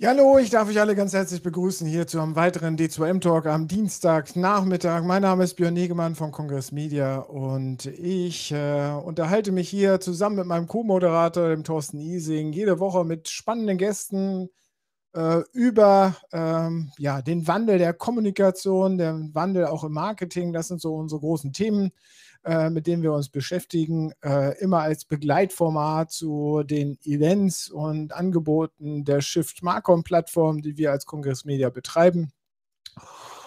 Ja, hallo, ich darf euch alle ganz herzlich begrüßen hier zu einem weiteren D2M-Talk am Dienstagnachmittag. Mein Name ist Björn Negemann von Kongress Media und ich äh, unterhalte mich hier zusammen mit meinem Co-Moderator, dem Thorsten Ising, jede Woche mit spannenden Gästen äh, über ähm, ja, den Wandel der Kommunikation, den Wandel auch im Marketing. Das sind so unsere großen Themen. Äh, mit denen wir uns beschäftigen, äh, immer als Begleitformat zu den Events und Angeboten der Shift Marcom-Plattform, die wir als Kongress Media betreiben.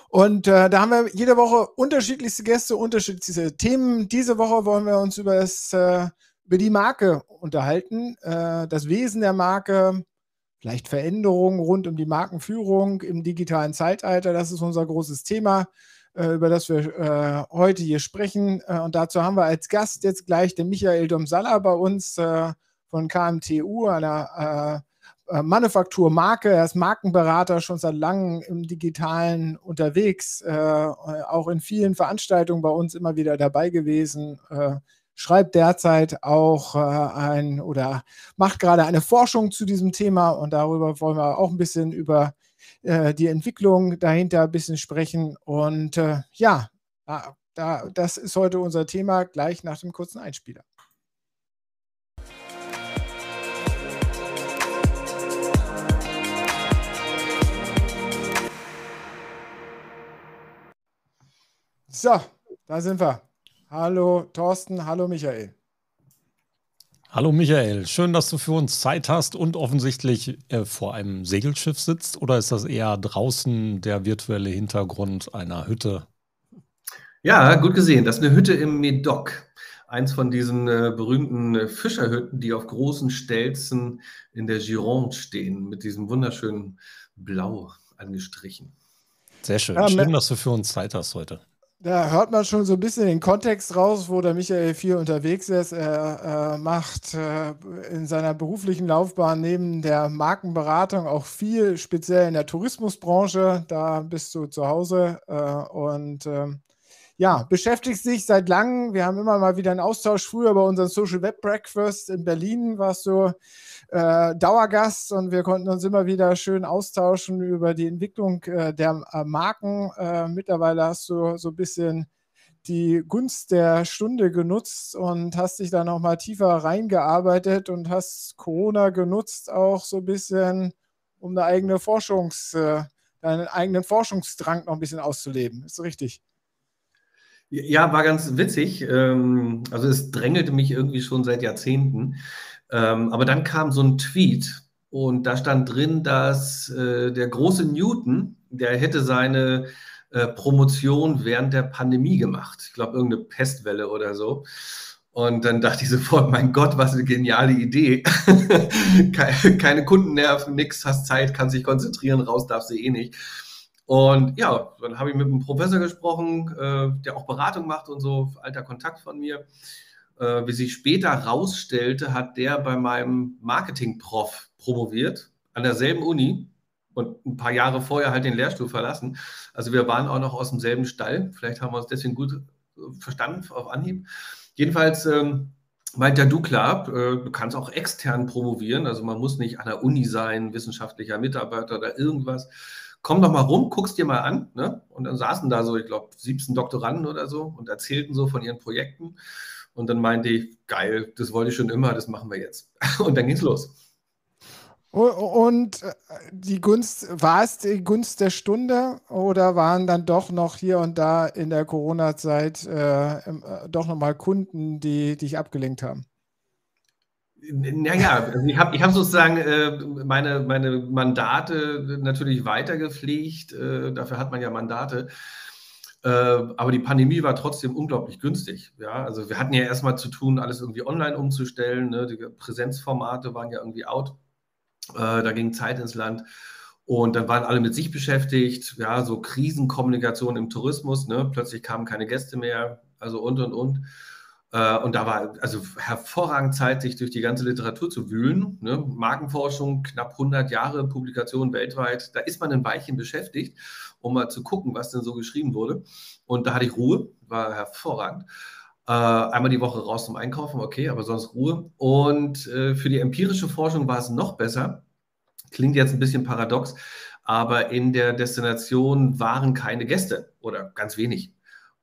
Und äh, da haben wir jede Woche unterschiedlichste Gäste, unterschiedlichste Themen. Diese Woche wollen wir uns über, das, äh, über die Marke unterhalten, äh, das Wesen der Marke, vielleicht Veränderungen rund um die Markenführung im digitalen Zeitalter. Das ist unser großes Thema. Äh, über das wir äh, heute hier sprechen. Äh, und dazu haben wir als Gast jetzt gleich den Michael Domsalla bei uns von KMTU, einer Manufakturmarke. Er ist Markenberater schon seit langem im Digitalen unterwegs, auch in vielen Veranstaltungen bei uns immer wieder dabei gewesen schreibt derzeit auch ein oder macht gerade eine Forschung zu diesem Thema und darüber wollen wir auch ein bisschen über äh, die Entwicklung dahinter ein bisschen sprechen. Und äh, ja, da, das ist heute unser Thema, gleich nach dem kurzen Einspieler. So, da sind wir. Hallo Thorsten, hallo Michael. Hallo Michael, schön, dass du für uns Zeit hast und offensichtlich äh, vor einem Segelschiff sitzt. Oder ist das eher draußen der virtuelle Hintergrund einer Hütte? Ja, gut gesehen. Das ist eine Hütte im Medoc. Eins von diesen äh, berühmten äh, Fischerhütten, die auf großen Stelzen in der Gironde stehen, mit diesem wunderschönen Blau angestrichen. Sehr schön. Ja, schön, dass du für uns Zeit hast heute. Da hört man schon so ein bisschen den Kontext raus, wo der Michael viel unterwegs ist. Er äh, macht äh, in seiner beruflichen Laufbahn neben der Markenberatung auch viel, speziell in der Tourismusbranche. Da bist du zu Hause äh, und ähm, ja, beschäftigt sich seit langem. Wir haben immer mal wieder einen Austausch. Früher bei unserem Social Web Breakfast in Berlin warst du äh, Dauergast und wir konnten uns immer wieder schön austauschen über die Entwicklung äh, der äh, Marken. Äh, mittlerweile hast du so ein bisschen die Gunst der Stunde genutzt und hast dich da nochmal tiefer reingearbeitet und hast Corona genutzt, auch so ein bisschen, um eine eigene Forschungs, äh, deinen eigenen Forschungsdrang noch ein bisschen auszuleben. Ist richtig? Ja, war ganz witzig. Ähm, also es drängelte mich irgendwie schon seit Jahrzehnten. Ähm, aber dann kam so ein Tweet und da stand drin, dass äh, der große Newton, der hätte seine äh, Promotion während der Pandemie gemacht. Ich glaube, irgendeine Pestwelle oder so. Und dann dachte ich sofort, mein Gott, was eine geniale Idee. Keine Kundennerven, nix, hast Zeit, kannst dich konzentrieren, raus darfst du eh nicht. Und ja, dann habe ich mit einem Professor gesprochen, äh, der auch Beratung macht und so, alter Kontakt von mir. Äh, wie sich später herausstellte, hat der bei meinem Marketing-Prof promoviert, an derselben Uni und ein paar Jahre vorher halt den Lehrstuhl verlassen. Also wir waren auch noch aus demselben Stall. Vielleicht haben wir uns deswegen gut äh, verstanden auf Anhieb. Jedenfalls ähm, meint der du klar, äh, du kannst auch extern promovieren. Also man muss nicht an der Uni sein, wissenschaftlicher Mitarbeiter oder irgendwas. Komm doch mal rum, guck's dir mal an. Ne? Und dann saßen da so, ich glaube, 17 Doktoranden oder so und erzählten so von ihren Projekten. Und dann meinte ich, geil, das wollte ich schon immer, das machen wir jetzt. Und dann ging es los. Und äh, die Gunst, war es die Gunst der Stunde oder waren dann doch noch hier und da in der Corona-Zeit äh, äh doch nochmal Kunden, die dich abgelenkt haben? Naja, also ich habe ich hab sozusagen äh, meine, meine Mandate natürlich weitergepflegt. Äh, dafür hat man ja Mandate. Äh, aber die Pandemie war trotzdem unglaublich günstig. Ja, also wir hatten ja erstmal zu tun, alles irgendwie online umzustellen. Ne? Die Präsenzformate waren ja irgendwie out. Äh, da ging Zeit ins Land. Und dann waren alle mit sich beschäftigt. Ja, so Krisenkommunikation im Tourismus. Ne? Plötzlich kamen keine Gäste mehr. Also und, und, und. Äh, und da war also hervorragend Zeit, sich durch die ganze Literatur zu wühlen. Ne? Markenforschung, knapp 100 Jahre Publikation weltweit. Da ist man ein Weilchen beschäftigt, um mal zu gucken, was denn so geschrieben wurde. Und da hatte ich Ruhe, war hervorragend. Äh, einmal die Woche raus zum Einkaufen, okay, aber sonst Ruhe. Und äh, für die empirische Forschung war es noch besser. Klingt jetzt ein bisschen paradox, aber in der Destination waren keine Gäste oder ganz wenig.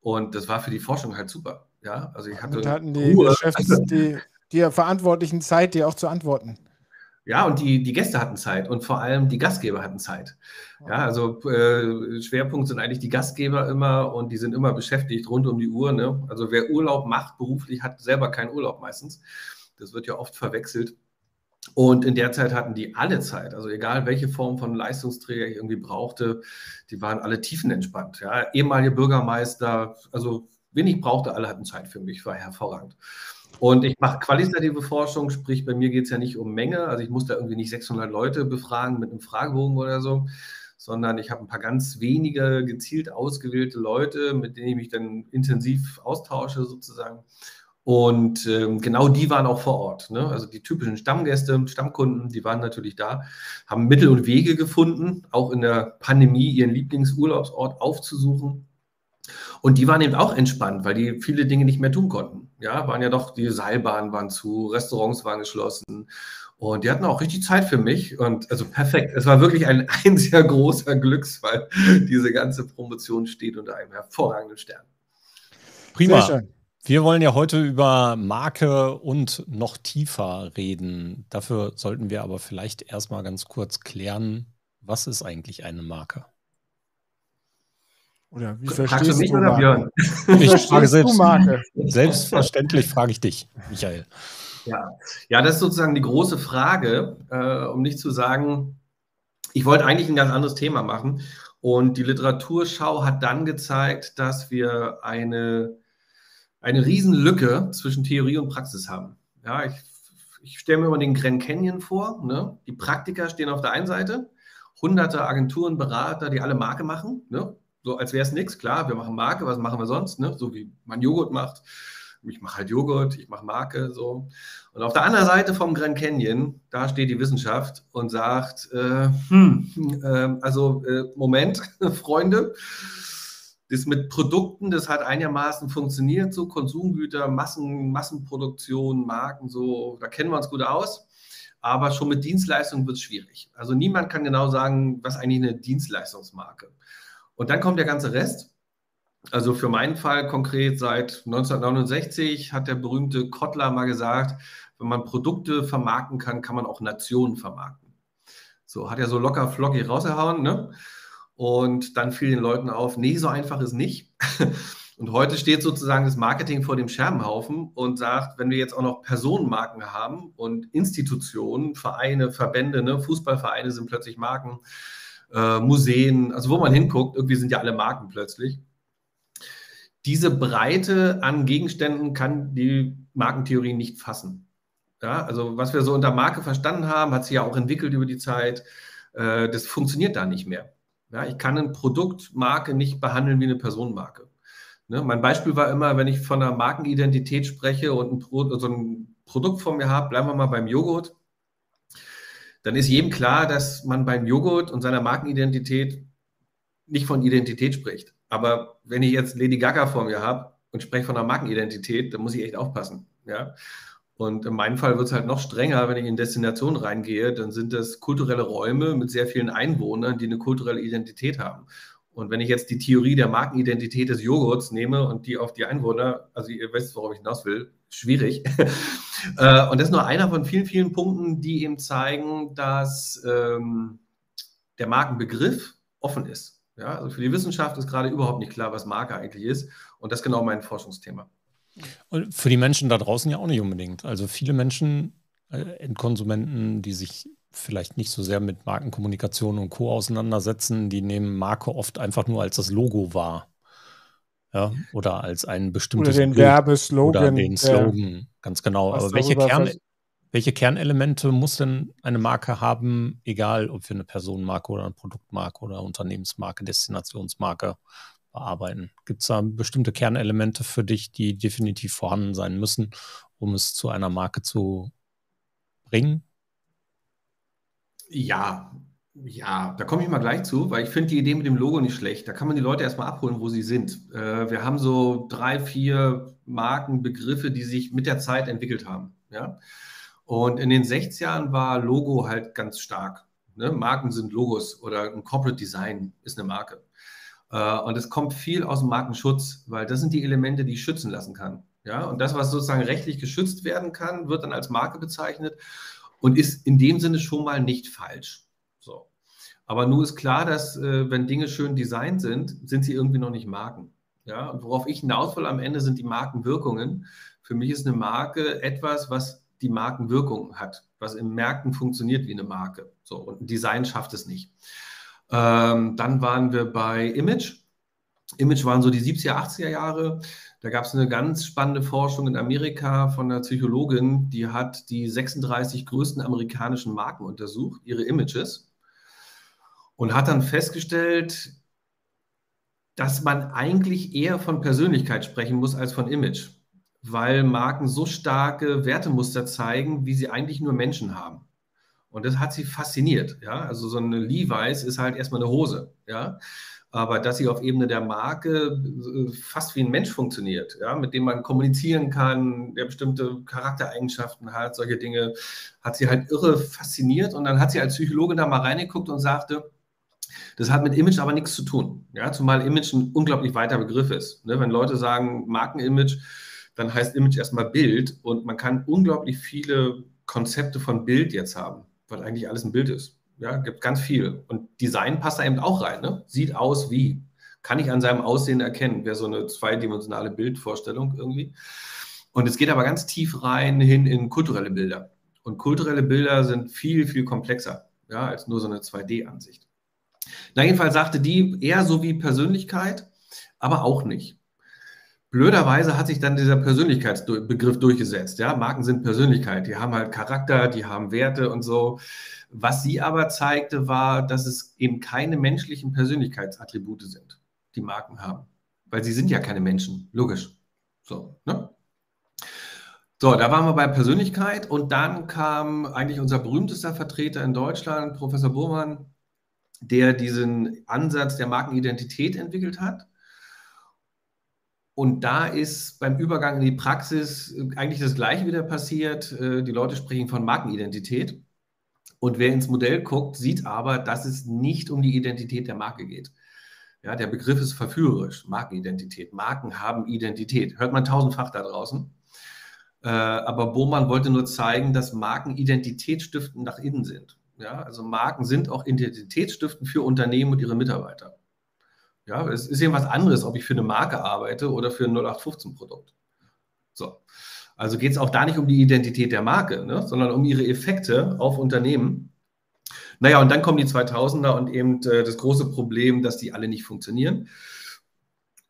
Und das war für die Forschung halt super. Ja, also ich hatte. Und hatten die, Ruhe. Geschäfts-, die, die Verantwortlichen Zeit, dir auch zu antworten. Ja, und die, die Gäste hatten Zeit und vor allem die Gastgeber hatten Zeit. Ja, also äh, Schwerpunkt sind eigentlich die Gastgeber immer und die sind immer beschäftigt rund um die Uhr. Ne? Also wer Urlaub macht beruflich, hat selber keinen Urlaub meistens. Das wird ja oft verwechselt. Und in der Zeit hatten die alle Zeit, also egal welche Form von Leistungsträger ich irgendwie brauchte, die waren alle tiefenentspannt. Ja, ehemalige Bürgermeister, also wen ich brauchte, alle hatten Zeit für mich, war hervorragend. Und ich mache qualitative Forschung, sprich, bei mir geht es ja nicht um Menge, also ich muss da irgendwie nicht 600 Leute befragen mit einem Fragebogen oder so, sondern ich habe ein paar ganz wenige gezielt ausgewählte Leute, mit denen ich mich dann intensiv austausche sozusagen. Und ähm, genau die waren auch vor Ort. Ne? Also die typischen Stammgäste, Stammkunden, die waren natürlich da, haben Mittel und Wege gefunden, auch in der Pandemie ihren Lieblingsurlaubsort aufzusuchen. Und die waren eben auch entspannt, weil die viele Dinge nicht mehr tun konnten. Ja, waren ja doch, die Seilbahnen waren zu, Restaurants waren geschlossen. Und die hatten auch richtig Zeit für mich. Und also perfekt. Es war wirklich ein, ein sehr großer Glücksfall. Diese ganze Promotion steht unter einem hervorragenden Stern. Prima. Wir wollen ja heute über Marke und noch tiefer reden. Dafür sollten wir aber vielleicht erstmal ganz kurz klären, was ist eigentlich eine Marke? Oder wie verstehst du, mich oder Björn? Ich frage selbst, Marke? Selbstverständlich frage ich dich, Michael. Ja. ja, das ist sozusagen die große Frage, äh, um nicht zu sagen, ich wollte eigentlich ein ganz anderes Thema machen. Und die Literaturschau hat dann gezeigt, dass wir eine eine Riesenlücke zwischen Theorie und Praxis haben. Ja, ich, ich stelle mir mal den Grand Canyon vor. Ne? Die Praktiker stehen auf der einen Seite, hunderte Agenturen, Berater, die alle Marke machen. Ne? So als wäre es nichts. Klar, wir machen Marke, was machen wir sonst? Ne? So wie man Joghurt macht. Ich mache halt Joghurt, ich mache Marke, so. Und auf der anderen Seite vom Grand Canyon, da steht die Wissenschaft und sagt, äh, hm, äh, also äh, Moment, Freunde, das mit Produkten, das hat einigermaßen funktioniert, so Konsumgüter, Massen, Massenproduktion, Marken, so, da kennen wir uns gut aus. Aber schon mit Dienstleistungen wird es schwierig. Also niemand kann genau sagen, was eigentlich eine Dienstleistungsmarke. Und dann kommt der ganze Rest. Also für meinen Fall konkret seit 1969 hat der berühmte Kotler mal gesagt, wenn man Produkte vermarkten kann, kann man auch Nationen vermarkten. So hat er so locker flockig rausgehauen. Ne? Und dann fiel den Leuten auf, nee, so einfach ist nicht. Und heute steht sozusagen das Marketing vor dem Scherbenhaufen und sagt, wenn wir jetzt auch noch Personenmarken haben und Institutionen, Vereine, Verbände, ne, Fußballvereine sind plötzlich Marken, äh, Museen, also wo man hinguckt, irgendwie sind ja alle Marken plötzlich. Diese Breite an Gegenständen kann die Markentheorie nicht fassen. Ja, also was wir so unter Marke verstanden haben, hat sich ja auch entwickelt über die Zeit. Äh, das funktioniert da nicht mehr. Ja, ich kann eine Produktmarke nicht behandeln wie eine Personenmarke. Ne, mein Beispiel war immer, wenn ich von einer Markenidentität spreche und ein, Pro, so ein Produkt vor mir habe, bleiben wir mal beim Joghurt, dann ist jedem klar, dass man beim Joghurt und seiner Markenidentität nicht von Identität spricht. Aber wenn ich jetzt Lady Gaga vor mir habe und spreche von einer Markenidentität, dann muss ich echt aufpassen. Ja? Und in meinem Fall wird es halt noch strenger, wenn ich in Destinationen reingehe, dann sind das kulturelle Räume mit sehr vielen Einwohnern, die eine kulturelle Identität haben. Und wenn ich jetzt die Theorie der Markenidentität des Joghurts nehme und die auf die Einwohner, also ihr wisst, worauf ich hinaus will, schwierig. Äh, und das ist nur einer von vielen, vielen Punkten, die eben zeigen, dass ähm, der Markenbegriff offen ist. Ja, also für die Wissenschaft ist gerade überhaupt nicht klar, was Marke eigentlich ist. Und das ist genau mein Forschungsthema. Und für die Menschen da draußen ja auch nicht unbedingt. Also viele Menschen, äh, Endkonsumenten, die sich vielleicht nicht so sehr mit Markenkommunikation und Co. auseinandersetzen, die nehmen Marke oft einfach nur als das Logo wahr. Ja, oder als ein bestimmtes Oder den Bild Werbeslogan. Oder den Slogan, ganz genau. Aber welche, Kern, welche Kernelemente muss denn eine Marke haben, egal ob wir eine Personenmarke oder eine Produktmarke oder Unternehmensmarke, Destinationsmarke bearbeiten? Gibt es da bestimmte Kernelemente für dich, die definitiv vorhanden sein müssen, um es zu einer Marke zu bringen? Ja, ja, da komme ich mal gleich zu, weil ich finde die Idee mit dem Logo nicht schlecht. Da kann man die Leute erstmal abholen, wo sie sind. Äh, wir haben so drei, vier Markenbegriffe, die sich mit der Zeit entwickelt haben. Ja? Und in den 60 Jahren war Logo halt ganz stark. Ne? Marken sind Logos oder ein Corporate Design ist eine Marke. Äh, und es kommt viel aus dem Markenschutz, weil das sind die Elemente, die ich schützen lassen kann. Ja? Und das, was sozusagen rechtlich geschützt werden kann, wird dann als Marke bezeichnet und ist in dem Sinne schon mal nicht falsch. Aber nur ist klar, dass äh, wenn Dinge schön designt sind, sind sie irgendwie noch nicht Marken. Ja, und worauf ich hinaus will am Ende sind die Markenwirkungen. Für mich ist eine Marke etwas, was die Markenwirkung hat, was in Märkten funktioniert wie eine Marke. So, und ein Design schafft es nicht. Ähm, dann waren wir bei Image. Image waren so die 70er, 80er Jahre. Da gab es eine ganz spannende Forschung in Amerika von einer Psychologin, die hat die 36 größten amerikanischen Marken untersucht, ihre Images, und hat dann festgestellt, dass man eigentlich eher von Persönlichkeit sprechen muss als von Image, weil Marken so starke Wertemuster zeigen, wie sie eigentlich nur Menschen haben. Und das hat sie fasziniert. Ja? Also so eine Levi's ist halt erstmal eine Hose. Ja? aber dass sie auf Ebene der Marke äh, fast wie ein Mensch funktioniert, ja, mit dem man kommunizieren kann, der bestimmte Charaktereigenschaften hat, solche Dinge, hat sie halt irre fasziniert. Und dann hat sie als Psychologin da mal reingeguckt und sagte, das hat mit Image aber nichts zu tun. Ja, zumal Image ein unglaublich weiter Begriff ist. Ne? Wenn Leute sagen Markenimage, dann heißt Image erstmal Bild und man kann unglaublich viele Konzepte von Bild jetzt haben, weil eigentlich alles ein Bild ist. Ja, gibt ganz viel. Und Design passt da eben auch rein. Ne? Sieht aus wie. Kann ich an seinem Aussehen erkennen. Wäre so eine zweidimensionale Bildvorstellung irgendwie. Und es geht aber ganz tief rein hin in kulturelle Bilder. Und kulturelle Bilder sind viel, viel komplexer ja, als nur so eine 2D-Ansicht. Na, jedenfalls sagte die eher so wie Persönlichkeit, aber auch nicht. Blöderweise hat sich dann dieser Persönlichkeitsbegriff durchgesetzt. Ja, Marken sind Persönlichkeit. Die haben halt Charakter, die haben Werte und so. Was sie aber zeigte, war, dass es eben keine menschlichen Persönlichkeitsattribute sind, die Marken haben. Weil sie sind ja keine Menschen, logisch. So, ne? So, da waren wir bei Persönlichkeit und dann kam eigentlich unser berühmtester Vertreter in Deutschland, Professor Burmann, der diesen Ansatz der Markenidentität entwickelt hat. Und da ist beim Übergang in die Praxis eigentlich das Gleiche wieder passiert. Äh, die Leute sprechen von Markenidentität. Und wer ins Modell guckt, sieht aber, dass es nicht um die Identität der Marke geht. Ja, der Begriff ist verführerisch, Markenidentität. Marken haben Identität. Hört man tausendfach da draußen. Äh, aber Bohmann wollte nur zeigen, dass Marken identitätsstiftend nach innen sind. Ja, also Marken sind auch identitätsstiftend für Unternehmen und ihre Mitarbeiter. Ja, es ist eben was anderes, ob ich für eine Marke arbeite oder für ein 0815-Produkt. So. Also geht es auch da nicht um die Identität der Marke, ne, sondern um ihre Effekte auf Unternehmen. Naja, und dann kommen die 2000er und eben äh, das große Problem, dass die alle nicht funktionieren.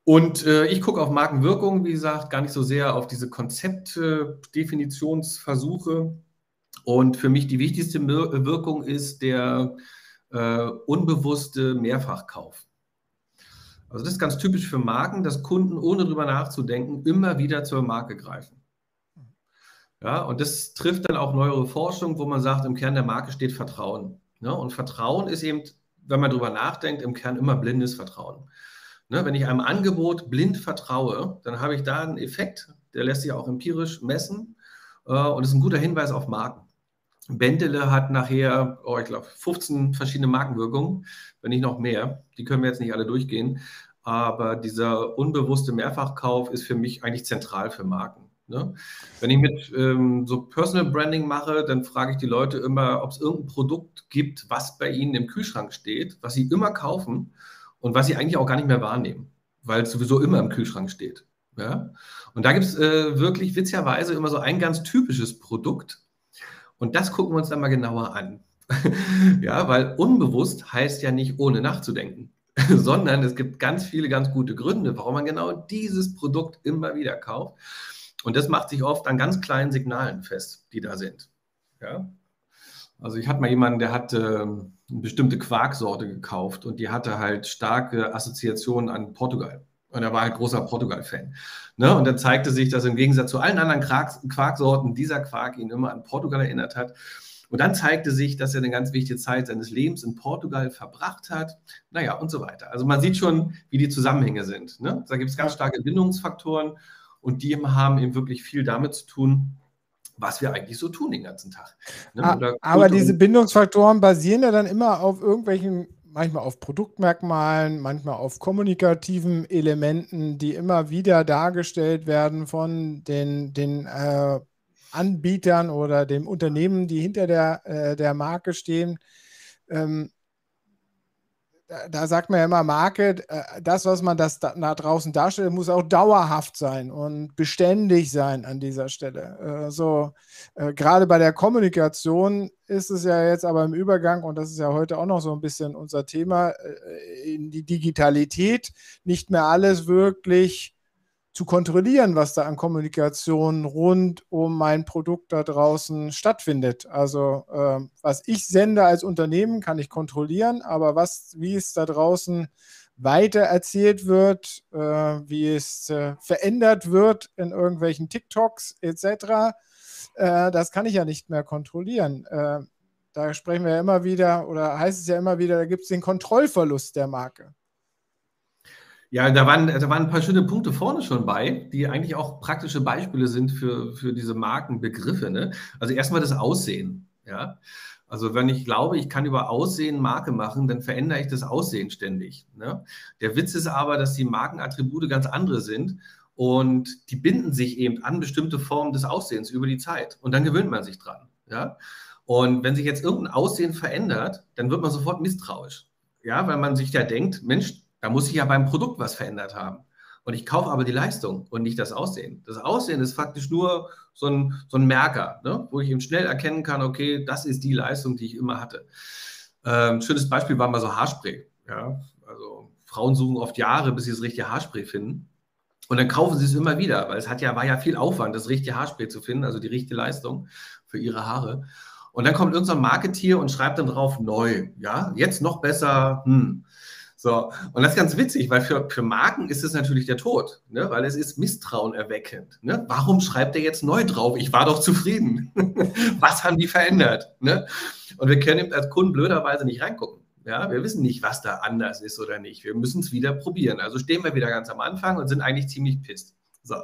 Und äh, ich gucke auf Markenwirkung, wie gesagt, gar nicht so sehr auf diese Konzeptdefinitionsversuche. Und für mich die wichtigste Wirkung ist der äh, unbewusste Mehrfachkauf. Also das ist ganz typisch für Marken, dass Kunden ohne drüber nachzudenken immer wieder zur Marke greifen. Ja, und das trifft dann auch neuere Forschung, wo man sagt, im Kern der Marke steht Vertrauen. Ne? Und Vertrauen ist eben, wenn man darüber nachdenkt, im Kern immer blindes Vertrauen. Ne? Wenn ich einem Angebot blind vertraue, dann habe ich da einen Effekt, der lässt sich auch empirisch messen äh, und ist ein guter Hinweis auf Marken. Bendele hat nachher, oh, ich glaube, 15 verschiedene Markenwirkungen, wenn nicht noch mehr. Die können wir jetzt nicht alle durchgehen. Aber dieser unbewusste Mehrfachkauf ist für mich eigentlich zentral für Marken. Ne? Wenn ich mit ähm, so Personal Branding mache, dann frage ich die Leute immer, ob es irgendein Produkt gibt, was bei ihnen im Kühlschrank steht, was sie immer kaufen und was sie eigentlich auch gar nicht mehr wahrnehmen, weil es sowieso immer im Kühlschrank steht. Ja? Und da gibt es äh, wirklich witzigerweise immer so ein ganz typisches Produkt und das gucken wir uns dann mal genauer an. ja, weil unbewusst heißt ja nicht ohne nachzudenken, sondern es gibt ganz viele ganz gute Gründe, warum man genau dieses Produkt immer wieder kauft. Und das macht sich oft an ganz kleinen Signalen fest, die da sind. Ja? Also ich hatte mal jemanden, der hat äh, eine bestimmte Quarksorte gekauft und die hatte halt starke Assoziationen an Portugal. Und er war halt großer Portugal-Fan. Ne? Und dann zeigte sich, dass im Gegensatz zu allen anderen Quark Quarksorten dieser Quark ihn immer an Portugal erinnert hat. Und dann zeigte sich, dass er eine ganz wichtige Zeit seines Lebens in Portugal verbracht hat. Naja, und so weiter. Also man sieht schon, wie die Zusammenhänge sind. Ne? Da gibt es ganz starke Bindungsfaktoren und die haben eben wirklich viel damit zu tun, was wir eigentlich so tun den ganzen Tag. Ne? Aber diese Bindungsfaktoren basieren ja dann immer auf irgendwelchen, manchmal auf Produktmerkmalen, manchmal auf kommunikativen Elementen, die immer wieder dargestellt werden von den, den äh, Anbietern oder dem Unternehmen, die hinter der, äh, der Marke stehen. Ähm, da, sagt man ja immer, Marke, äh, das, was man das da, da, draußen darstellt, muss auch dauerhaft sein und beständig sein an dieser Stelle. Äh, so, äh, gerade bei der Kommunikation ist es ja jetzt aber im Übergang, und das ist ja heute auch noch so ein bisschen unser Thema, äh, in die Digitalität, nicht mehr alles wirklich zu kontrollieren, was da an Kommunikation rund um mein Produkt da draußen stattfindet. Also äh, was ich sende als Unternehmen, kann ich kontrollieren, aber was, wie es da draußen weiter erzählt wird, äh, wie es äh, verändert wird in irgendwelchen TikToks etc., äh, das kann ich ja nicht mehr kontrollieren. Äh, da sprechen wir ja immer wieder, oder heißt es ja immer wieder, da gibt es den Kontrollverlust der Marke. Ja, da waren, da waren ein paar schöne Punkte vorne schon bei, die eigentlich auch praktische Beispiele sind für, für diese Markenbegriffe. Ne? Also erstmal das Aussehen. Ja? Also wenn ich glaube, ich kann über Aussehen Marke machen, dann verändere ich das Aussehen ständig. Ne? Der Witz ist aber, dass die Markenattribute ganz andere sind und die binden sich eben an bestimmte Formen des Aussehens über die Zeit. Und dann gewöhnt man sich dran. Ja? Und wenn sich jetzt irgendein Aussehen verändert, dann wird man sofort misstrauisch. Ja, weil man sich ja denkt, Mensch, da muss ich ja beim Produkt was verändert haben. Und ich kaufe aber die Leistung und nicht das Aussehen. Das Aussehen ist faktisch nur so ein, so ein Merker, ne? wo ich eben schnell erkennen kann, okay, das ist die Leistung, die ich immer hatte. Ähm, schönes Beispiel war mal so Haarspray. Ja? Also Frauen suchen oft Jahre, bis sie das richtige Haarspray finden. Und dann kaufen sie es immer wieder, weil es hat ja, war ja viel Aufwand, das richtige Haarspray zu finden, also die richtige Leistung für ihre Haare. Und dann kommt irgendein Marketier und schreibt dann drauf neu. Ja, jetzt noch besser. Hm. So, und das ist ganz witzig, weil für, für Marken ist es natürlich der Tod, ne? weil es ist Misstrauen erweckend. Ne? Warum schreibt er jetzt neu drauf? Ich war doch zufrieden. was haben die verändert? Ne? Und wir können als Kunden blöderweise nicht reingucken. Ja, wir wissen nicht, was da anders ist oder nicht. Wir müssen es wieder probieren. Also stehen wir wieder ganz am Anfang und sind eigentlich ziemlich pisst. So.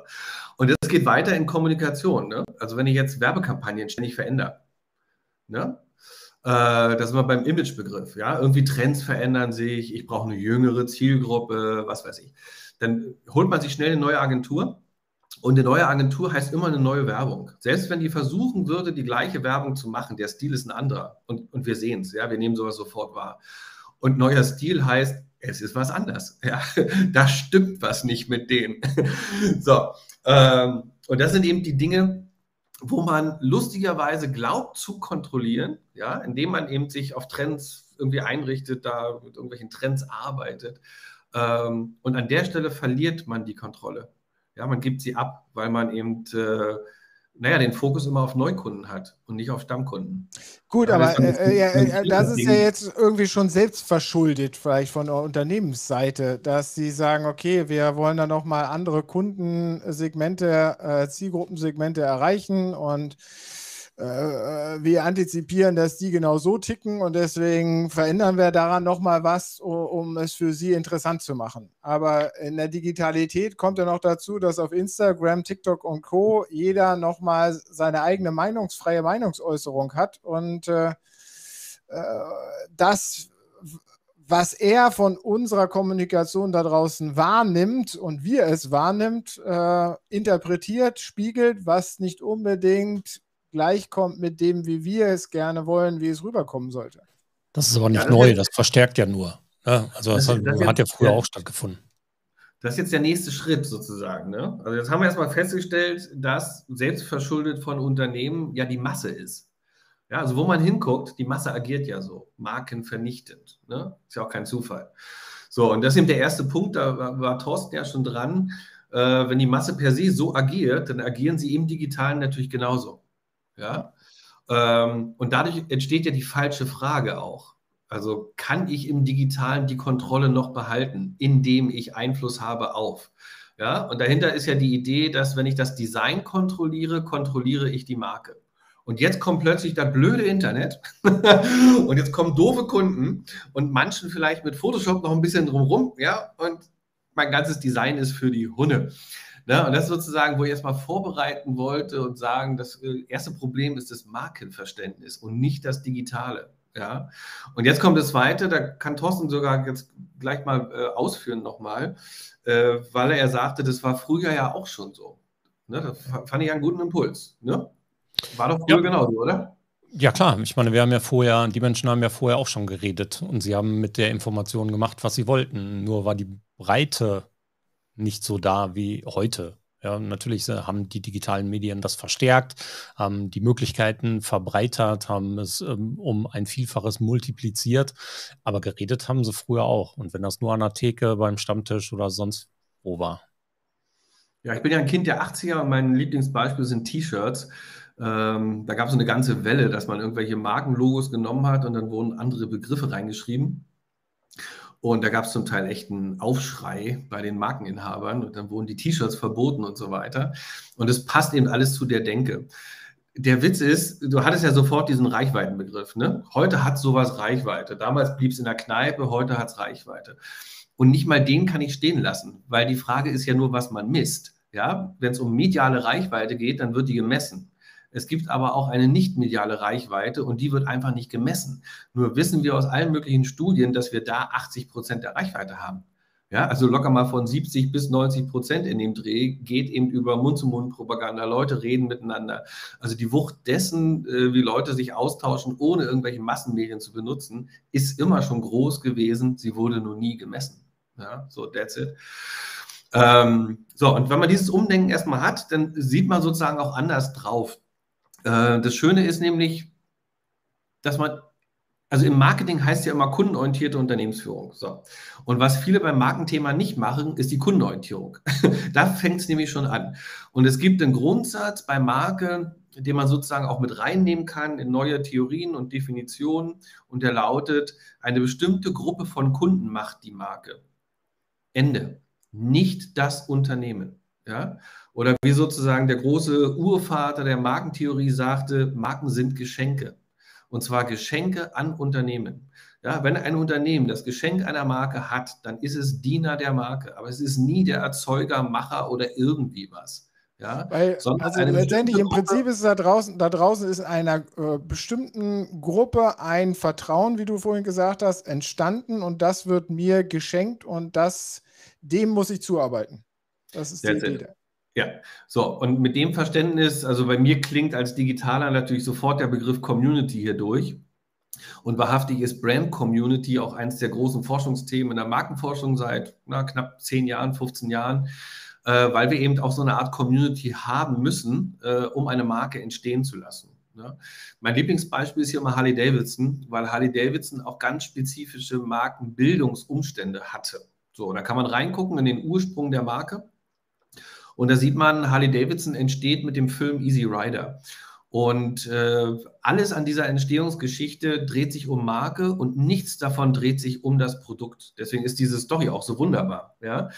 Und das geht weiter in Kommunikation. Ne? Also wenn ich jetzt Werbekampagnen ständig verändere, ne? Äh, das sind wir beim Imagebegriff. Ja? Irgendwie Trends verändern sich, ich brauche eine jüngere Zielgruppe, was weiß ich. Dann holt man sich schnell eine neue Agentur und eine neue Agentur heißt immer eine neue Werbung. Selbst wenn die versuchen würde, die gleiche Werbung zu machen, der Stil ist ein anderer. Und, und wir sehen es, ja, wir nehmen sowas sofort wahr. Und neuer Stil heißt, es ist was anders. Ja, da stimmt was nicht mit denen. so, ähm, und das sind eben die Dinge, wo man lustigerweise glaubt zu kontrollieren, ja, indem man eben sich auf Trends irgendwie einrichtet, da mit irgendwelchen Trends arbeitet. Ähm, und an der Stelle verliert man die Kontrolle. Ja, man gibt sie ab, weil man eben äh, naja, den Fokus immer auf Neukunden hat und nicht auf Stammkunden. Gut, aber äh, äh, das ist ja jetzt irgendwie schon selbst verschuldet, vielleicht von der Unternehmensseite, dass sie sagen, okay, wir wollen dann nochmal andere Kundensegmente, äh, Zielgruppensegmente erreichen und äh, wir antizipieren, dass die genau so ticken und deswegen verändern wir daran nochmal was, um es für sie interessant zu machen. Aber in der Digitalität kommt ja noch dazu, dass auf Instagram, TikTok und Co. jeder nochmal seine eigene meinungsfreie Meinungsäußerung hat und äh, äh, das was er von unserer Kommunikation da draußen wahrnimmt und wie er es wahrnimmt, äh, interpretiert, spiegelt, was nicht unbedingt gleichkommt mit dem, wie wir es gerne wollen, wie es rüberkommen sollte. Das ist aber nicht ja, neu, das verstärkt ja nur. Ja, also das, das, hat, das hat, ja früher ja, auch stattgefunden. Das ist jetzt der nächste Schritt sozusagen. Ne? Also jetzt haben wir erstmal festgestellt, dass selbstverschuldet von Unternehmen ja die Masse ist. Ja, also wo man hinguckt, die Masse agiert ja so, markenvernichtend. Ne? Ist ja auch kein Zufall. So, und das ist eben der erste Punkt, da war, war Thorsten ja schon dran. Äh, wenn die Masse per se so agiert, dann agieren sie im Digitalen natürlich genauso. Ja? Ähm, und dadurch entsteht ja die falsche Frage auch. Also kann ich im Digitalen die Kontrolle noch behalten, indem ich Einfluss habe auf? Ja, und dahinter ist ja die Idee, dass wenn ich das Design kontrolliere, kontrolliere ich die Marke. Und jetzt kommt plötzlich das blöde Internet und jetzt kommen doofe Kunden und manchen vielleicht mit Photoshop noch ein bisschen drumherum, ja, und mein ganzes Design ist für die Hunde. Ne? Und das ist sozusagen, wo ich erstmal vorbereiten wollte und sagen, das äh, erste Problem ist das Markenverständnis und nicht das Digitale. Ja, und jetzt kommt das zweite, da kann Thorsten sogar jetzt gleich mal äh, ausführen nochmal, äh, weil er sagte, das war früher ja auch schon so. Ne? Das fand ich einen guten Impuls. Ne? War doch früher ja. genauso, oder? Ja, klar. Ich meine, wir haben ja vorher, die Menschen haben ja vorher auch schon geredet und sie haben mit der Information gemacht, was sie wollten. Nur war die Breite nicht so da wie heute. Ja, natürlich haben die digitalen Medien das verstärkt, haben die Möglichkeiten verbreitert, haben es ähm, um ein Vielfaches multipliziert, aber geredet haben sie früher auch. Und wenn das nur an der Theke, beim Stammtisch oder sonst wo war. Ja, ich bin ja ein Kind der 80er und mein Lieblingsbeispiel sind T-Shirts. Ähm, da gab es eine ganze Welle, dass man irgendwelche Markenlogos genommen hat und dann wurden andere Begriffe reingeschrieben. Und da gab es zum Teil echt einen Aufschrei bei den Markeninhabern und dann wurden die T-Shirts verboten und so weiter. Und es passt eben alles zu der Denke. Der Witz ist, du hattest ja sofort diesen Reichweitenbegriff. Ne? Heute hat sowas Reichweite. Damals blieb es in der Kneipe, heute hat es Reichweite. Und nicht mal den kann ich stehen lassen, weil die Frage ist ja nur, was man misst. Ja, wenn es um mediale Reichweite geht, dann wird die gemessen. Es gibt aber auch eine nicht mediale Reichweite und die wird einfach nicht gemessen. Nur wissen wir aus allen möglichen Studien, dass wir da 80 Prozent der Reichweite haben. Ja, also locker mal von 70 bis 90 Prozent in dem Dreh geht eben über Mund-zu-Mund-Propaganda. Leute reden miteinander. Also die Wucht dessen, äh, wie Leute sich austauschen, ohne irgendwelche Massenmedien zu benutzen, ist immer schon groß gewesen. Sie wurde nur nie gemessen. Ja, so that's it. Ähm, so, und wenn man dieses Umdenken erstmal hat, dann sieht man sozusagen auch anders drauf. Äh, das Schöne ist nämlich, dass man, also im Marketing heißt ja immer kundenorientierte Unternehmensführung. So. Und was viele beim Markenthema nicht machen, ist die Kundenorientierung. da fängt es nämlich schon an. Und es gibt einen Grundsatz bei Marke, den man sozusagen auch mit reinnehmen kann in neue Theorien und Definitionen. Und der lautet, eine bestimmte Gruppe von Kunden macht die Marke. Ende. Nicht das Unternehmen. Ja? Oder wie sozusagen der große Urvater der Markentheorie sagte, Marken sind Geschenke. Und zwar Geschenke an Unternehmen. Ja, wenn ein Unternehmen das Geschenk einer Marke hat, dann ist es Diener der Marke. Aber es ist nie der Erzeuger, Macher oder irgendwie was. Ja, Weil, also letztendlich im Prinzip ist da draußen, da draußen ist einer äh, bestimmten Gruppe ein Vertrauen, wie du vorhin gesagt hast, entstanden und das wird mir geschenkt und das, dem muss ich zuarbeiten. Das ist die Idee. Ja, so, und mit dem Verständnis, also bei mir klingt als Digitaler natürlich sofort der Begriff Community hier durch. Und wahrhaftig ist Brand Community auch eines der großen Forschungsthemen in der Markenforschung seit na, knapp 10 Jahren, 15 Jahren, äh, weil wir eben auch so eine Art Community haben müssen, äh, um eine Marke entstehen zu lassen. Ne? Mein Lieblingsbeispiel ist hier immer Harley Davidson, weil Harley Davidson auch ganz spezifische Markenbildungsumstände hatte. So, da kann man reingucken in den Ursprung der Marke. Und da sieht man, Harley Davidson entsteht mit dem Film Easy Rider. Und äh, alles an dieser Entstehungsgeschichte dreht sich um Marke und nichts davon dreht sich um das Produkt. Deswegen ist diese Story auch so wunderbar. Ja?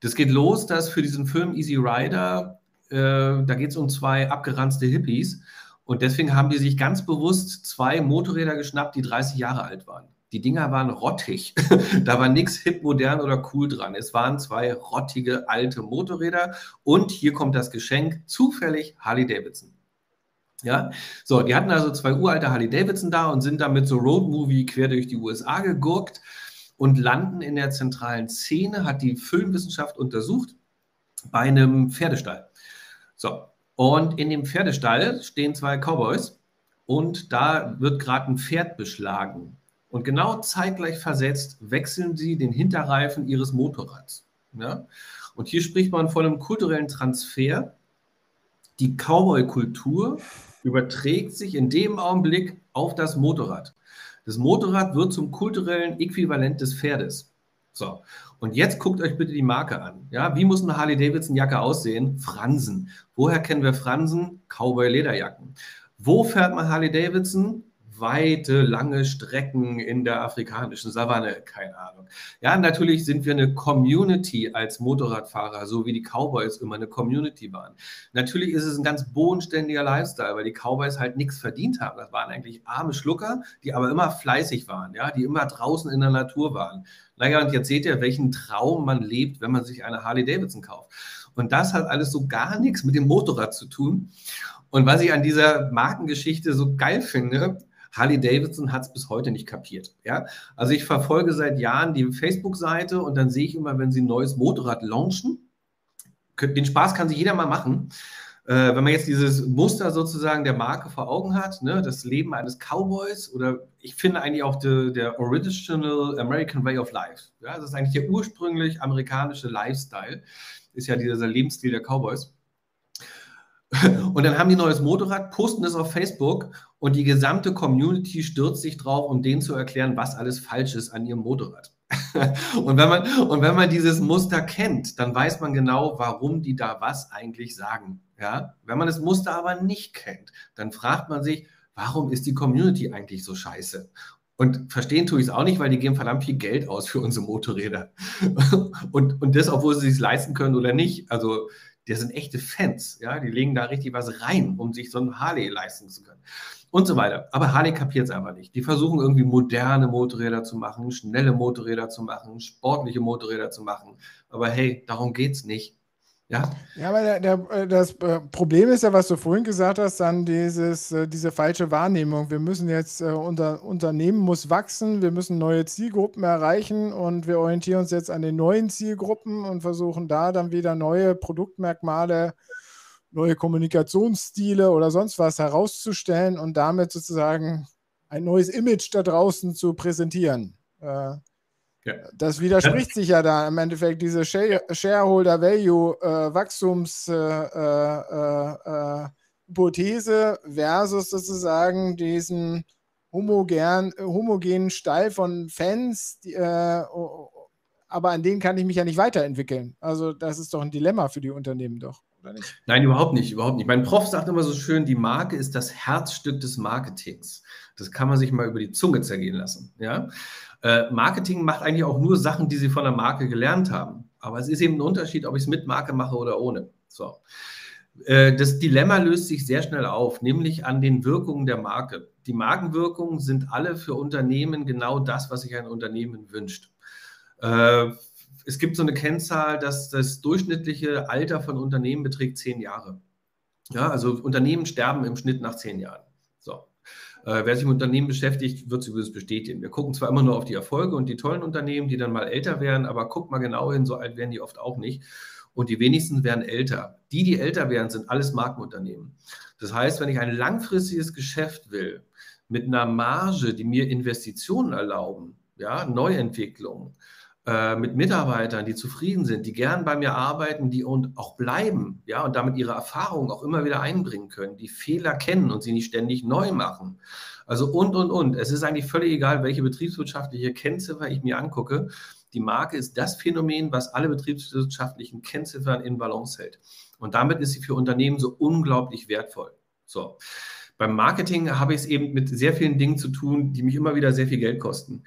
Das geht los, dass für diesen Film Easy Rider, äh, da geht es um zwei abgeranzte Hippies. Und deswegen haben die sich ganz bewusst zwei Motorräder geschnappt, die 30 Jahre alt waren. Die Dinger waren rottig. da war nichts hip, modern oder cool dran. Es waren zwei rottige alte Motorräder und hier kommt das Geschenk, zufällig Harley Davidson. Ja, so, die hatten also zwei uralte Harley Davidson da und sind damit so Roadmovie quer durch die USA gegurkt und landen in der zentralen Szene, hat die Filmwissenschaft untersucht, bei einem Pferdestall. So, und in dem Pferdestall stehen zwei Cowboys und da wird gerade ein Pferd beschlagen. Und genau zeitgleich versetzt wechseln sie den Hinterreifen ihres Motorrads. Ja? Und hier spricht man von einem kulturellen Transfer. Die Cowboy-Kultur überträgt sich in dem Augenblick auf das Motorrad. Das Motorrad wird zum kulturellen Äquivalent des Pferdes. So, und jetzt guckt euch bitte die Marke an. Ja, wie muss eine Harley Davidson Jacke aussehen? Fransen. Woher kennen wir Fransen? Cowboy Lederjacken. Wo fährt man Harley Davidson? Weite, lange Strecken in der afrikanischen Savanne, keine Ahnung. Ja, natürlich sind wir eine Community als Motorradfahrer, so wie die Cowboys immer eine Community waren. Natürlich ist es ein ganz bodenständiger Lifestyle, weil die Cowboys halt nichts verdient haben. Das waren eigentlich arme Schlucker, die aber immer fleißig waren, ja, die immer draußen in der Natur waren. Naja, und jetzt seht ihr, welchen Traum man lebt, wenn man sich eine Harley Davidson kauft. Und das hat alles so gar nichts mit dem Motorrad zu tun. Und was ich an dieser Markengeschichte so geil finde, Harley Davidson hat es bis heute nicht kapiert. Ja? Also ich verfolge seit Jahren die Facebook-Seite und dann sehe ich immer, wenn sie ein neues Motorrad launchen, den Spaß kann sich jeder mal machen. Äh, wenn man jetzt dieses Muster sozusagen der Marke vor Augen hat, ne, das Leben eines Cowboys oder ich finde eigentlich auch de, der Original American Way of Life. Ja, das ist eigentlich der ursprünglich amerikanische Lifestyle, ist ja dieser Lebensstil der Cowboys. Und dann haben die ein neues Motorrad, posten es auf Facebook und die gesamte Community stürzt sich drauf, um denen zu erklären, was alles falsch ist an ihrem Motorrad. und, wenn man, und wenn man dieses Muster kennt, dann weiß man genau, warum die da was eigentlich sagen. Ja? Wenn man das Muster aber nicht kennt, dann fragt man sich, warum ist die Community eigentlich so scheiße? Und verstehen tue ich es auch nicht, weil die geben verdammt viel Geld aus für unsere Motorräder. und, und das, obwohl sie es leisten können oder nicht. Also der sind echte Fans, ja, die legen da richtig was rein, um sich so ein Harley leisten zu können. Und so weiter. Aber Harley kapiert es einfach nicht. Die versuchen irgendwie moderne Motorräder zu machen, schnelle Motorräder zu machen, sportliche Motorräder zu machen. Aber hey, darum geht es nicht. Ja, ja aber der, der, äh, das äh, Problem ist ja, was du vorhin gesagt hast, dann dieses, äh, diese falsche Wahrnehmung. Wir müssen jetzt, unser Unternehmen muss wachsen, wir müssen neue Zielgruppen erreichen und wir orientieren uns jetzt an den neuen Zielgruppen und versuchen da dann wieder neue Produktmerkmale, neue Kommunikationsstile oder sonst was herauszustellen und damit sozusagen ein neues Image da draußen zu präsentieren. Ja. Das widerspricht sich ja da im Endeffekt, diese Shareholder Value äh, Wachstumshypothese äh, äh, äh versus sozusagen diesen homogen, homogenen Stall von Fans, die, äh, aber an denen kann ich mich ja nicht weiterentwickeln. Also das ist doch ein Dilemma für die Unternehmen doch. Nein, überhaupt nicht, überhaupt nicht. Mein Prof sagt immer so schön, die Marke ist das Herzstück des Marketings. Das kann man sich mal über die Zunge zergehen lassen. Ja? Äh, Marketing macht eigentlich auch nur Sachen, die sie von der Marke gelernt haben. Aber es ist eben ein Unterschied, ob ich es mit Marke mache oder ohne. So. Äh, das Dilemma löst sich sehr schnell auf, nämlich an den Wirkungen der Marke. Die Markenwirkungen sind alle für Unternehmen genau das, was sich ein Unternehmen wünscht. Äh, es gibt so eine Kennzahl, dass das durchschnittliche Alter von Unternehmen beträgt zehn Jahre. Ja, also Unternehmen sterben im Schnitt nach zehn Jahren. Äh, wer sich mit Unternehmen beschäftigt, wird es übrigens bestätigen. Wir gucken zwar immer nur auf die Erfolge und die tollen Unternehmen, die dann mal älter werden, aber guckt mal genau hin, so alt werden die oft auch nicht. Und die wenigsten werden älter. Die, die älter werden, sind alles Markenunternehmen. Das heißt, wenn ich ein langfristiges Geschäft will, mit einer Marge, die mir Investitionen erlauben, ja, Neuentwicklung, äh, mit Mitarbeitern, die zufrieden sind, die gern bei mir arbeiten, die und auch bleiben, ja, und damit ihre Erfahrungen auch immer wieder einbringen können, die Fehler kennen und sie nicht ständig neu machen. Also und, und, und. Es ist eigentlich völlig egal, welche betriebswirtschaftliche Kennziffer ich mir angucke. Die Marke ist das Phänomen, was alle betriebswirtschaftlichen Kennziffern in Balance hält. Und damit ist sie für Unternehmen so unglaublich wertvoll. So. Beim Marketing habe ich es eben mit sehr vielen Dingen zu tun, die mich immer wieder sehr viel Geld kosten